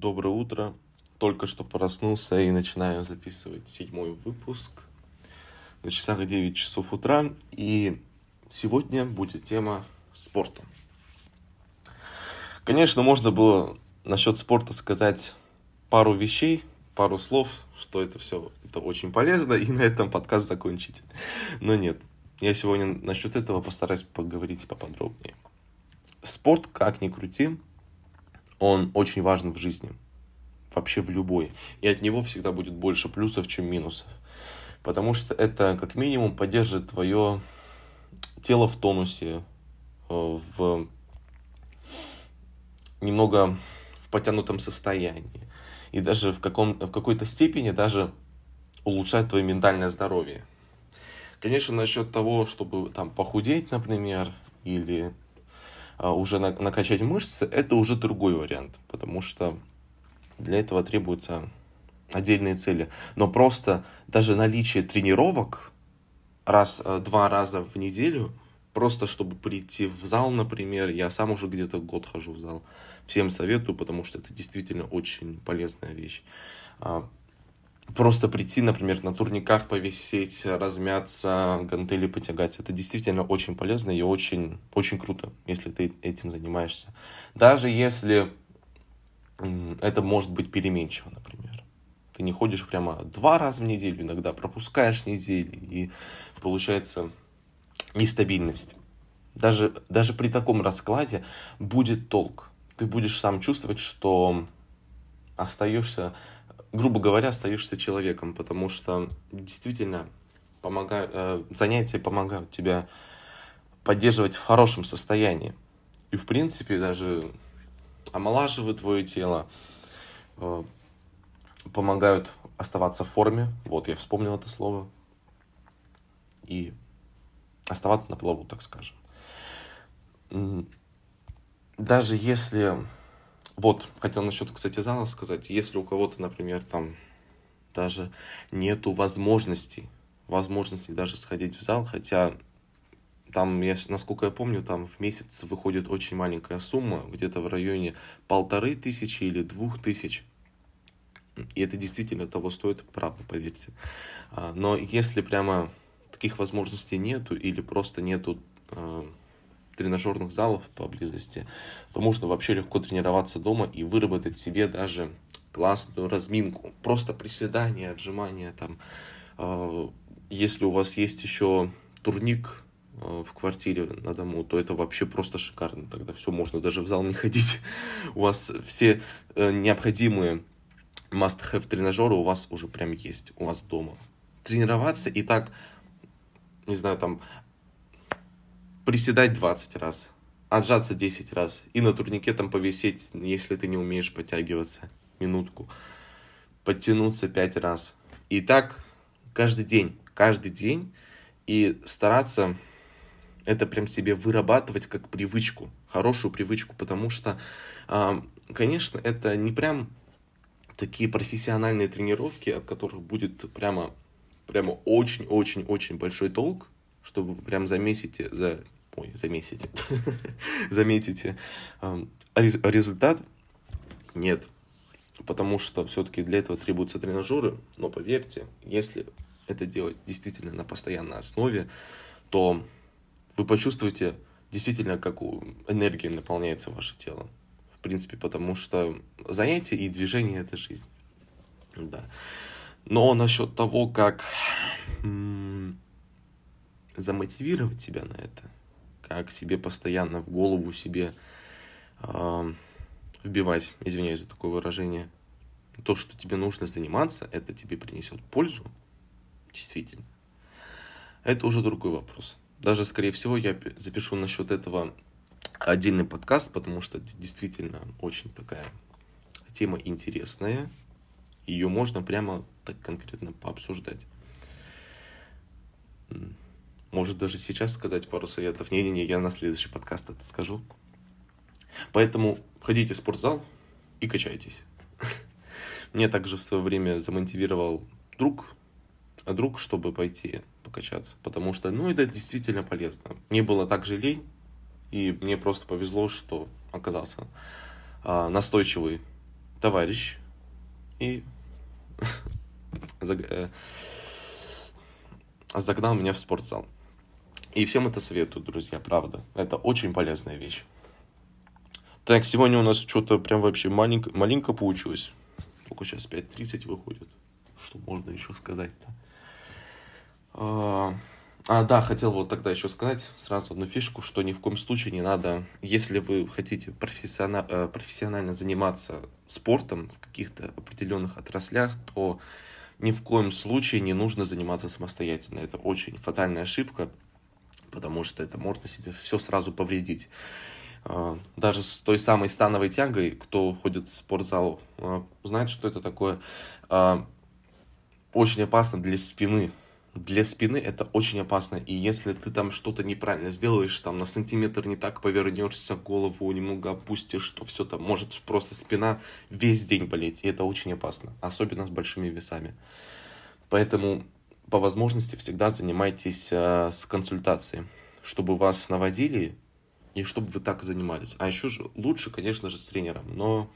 Доброе утро. Только что проснулся и начинаю записывать седьмой выпуск. На часах 9 часов утра. И сегодня будет тема спорта. Конечно, можно было насчет спорта сказать пару вещей, пару слов, что это все это очень полезно, и на этом подкаст закончить. Но нет, я сегодня насчет этого постараюсь поговорить поподробнее. Спорт, как ни крути, он очень важен в жизни. Вообще в любой. И от него всегда будет больше плюсов, чем минусов. Потому что это как минимум поддержит твое тело в тонусе, э, в немного в потянутом состоянии. И даже в, каком, в какой-то степени даже улучшает твое ментальное здоровье. Конечно, насчет того, чтобы там похудеть, например, или уже накачать мышцы, это уже другой вариант, потому что для этого требуются отдельные цели. Но просто даже наличие тренировок раз, э, два раза в неделю, просто чтобы прийти в зал, например, я сам уже где-то год хожу в зал, всем советую, потому что это действительно очень полезная вещь. Просто прийти, например, на турниках повисеть, размяться, гантели потягать. Это действительно очень полезно и очень, очень круто, если ты этим занимаешься. Даже если это может быть переменчиво, например. Ты не ходишь прямо два раза в неделю, иногда пропускаешь недели, и получается нестабильность. Даже, даже при таком раскладе будет толк. Ты будешь сам чувствовать, что остаешься грубо говоря, остаешься человеком, потому что действительно помогают, э, занятия помогают тебя поддерживать в хорошем состоянии. И, в принципе, даже омолаживают твое тело, э, помогают оставаться в форме. Вот, я вспомнил это слово. И оставаться на плаву, так скажем. Даже если вот, хотел насчет, кстати, зала сказать. Если у кого-то, например, там даже нету возможностей, возможности даже сходить в зал, хотя там, я, насколько я помню, там в месяц выходит очень маленькая сумма, где-то в районе полторы тысячи или двух тысяч. И это действительно того стоит, правда, поверьте. А, но если прямо таких возможностей нету или просто нету а, тренажерных залов поблизости, то можно вообще легко тренироваться дома и выработать себе даже классную разминку. Просто приседания, отжимания там. А, если у вас есть еще турник а, в квартире на дому, то это вообще просто шикарно. Тогда все, можно даже в зал не ходить. У вас все э, необходимые must-have тренажеры у вас уже прям есть, у вас дома. Тренироваться и так, не знаю, там приседать 20 раз, отжаться 10 раз и на турнике там повисеть, если ты не умеешь подтягиваться, минутку, подтянуться 5 раз. И так каждый день, каждый день и стараться это прям себе вырабатывать как привычку, хорошую привычку, потому что, а, конечно, это не прям такие профессиональные тренировки, от которых будет прямо, прямо очень-очень-очень большой толк, чтобы прям замесите, за, ой, замесите, заметите результат. Нет, потому что все-таки для этого требуются тренажеры, но поверьте, если это делать действительно на постоянной основе, то вы почувствуете действительно, как энергия наполняется ваше тело. В принципе, потому что занятие и движение – это жизнь. Да. Но насчет того, как замотивировать себя на это, как себе постоянно в голову себе э, вбивать, извиняюсь за такое выражение, то, что тебе нужно заниматься, это тебе принесет пользу, действительно. Это уже другой вопрос. Даже, скорее всего, я запишу насчет этого отдельный подкаст, потому что действительно очень такая тема интересная. Ее можно прямо так конкретно пообсуждать. Может даже сейчас сказать пару советов. Не-не-не, я на следующий подкаст это скажу. Поэтому ходите в спортзал и качайтесь. Мне также в свое время замотивировал друг, а друг, чтобы пойти покачаться. Потому что, ну, это действительно полезно. Мне было так же лень, и мне просто повезло, что оказался а, настойчивый товарищ и э, загнал меня в спортзал. И всем это советую, друзья, правда. Это очень полезная вещь. Так, сегодня у нас что-то прям вообще маленько, маленько получилось. Только сейчас 5.30 выходит. Что можно еще сказать-то? А, а, да, хотел вот тогда еще сказать сразу одну фишку, что ни в коем случае не надо, если вы хотите профессионально, э, профессионально заниматься спортом в каких-то определенных отраслях, то ни в коем случае не нужно заниматься самостоятельно. Это очень фатальная ошибка, потому что это можно себе все сразу повредить. А, даже с той самой становой тягой, кто ходит в спортзал, а, знает, что это такое. А, очень опасно для спины. Для спины это очень опасно. И если ты там что-то неправильно сделаешь, там на сантиметр не так повернешься, голову немного опустишь, то все там может просто спина весь день болеть. И это очень опасно. Особенно с большими весами. Поэтому по возможности всегда занимайтесь э, с консультацией, чтобы вас наводили и чтобы вы так занимались. А еще же лучше, конечно же, с тренером. Но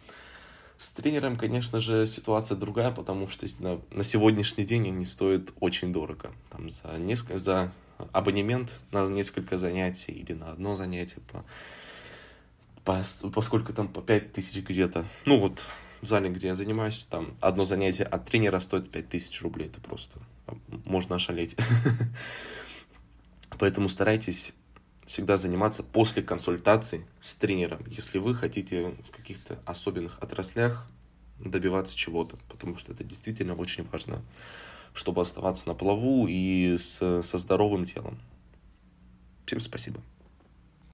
с тренером, конечно же, ситуация другая, потому что на, на сегодняшний день они стоят очень дорого. Там за, несколько, за абонемент на несколько занятий или на одно занятие по, по, поскольку там по 5 тысяч где-то. Ну вот в зале, где я занимаюсь, там одно занятие от тренера стоит 5 тысяч рублей. Это просто можно ошалеть. Поэтому старайтесь всегда заниматься после консультации с тренером, если вы хотите в каких-то особенных отраслях добиваться чего-то, потому что это действительно очень важно, чтобы оставаться на плаву и с, со здоровым телом. Всем спасибо.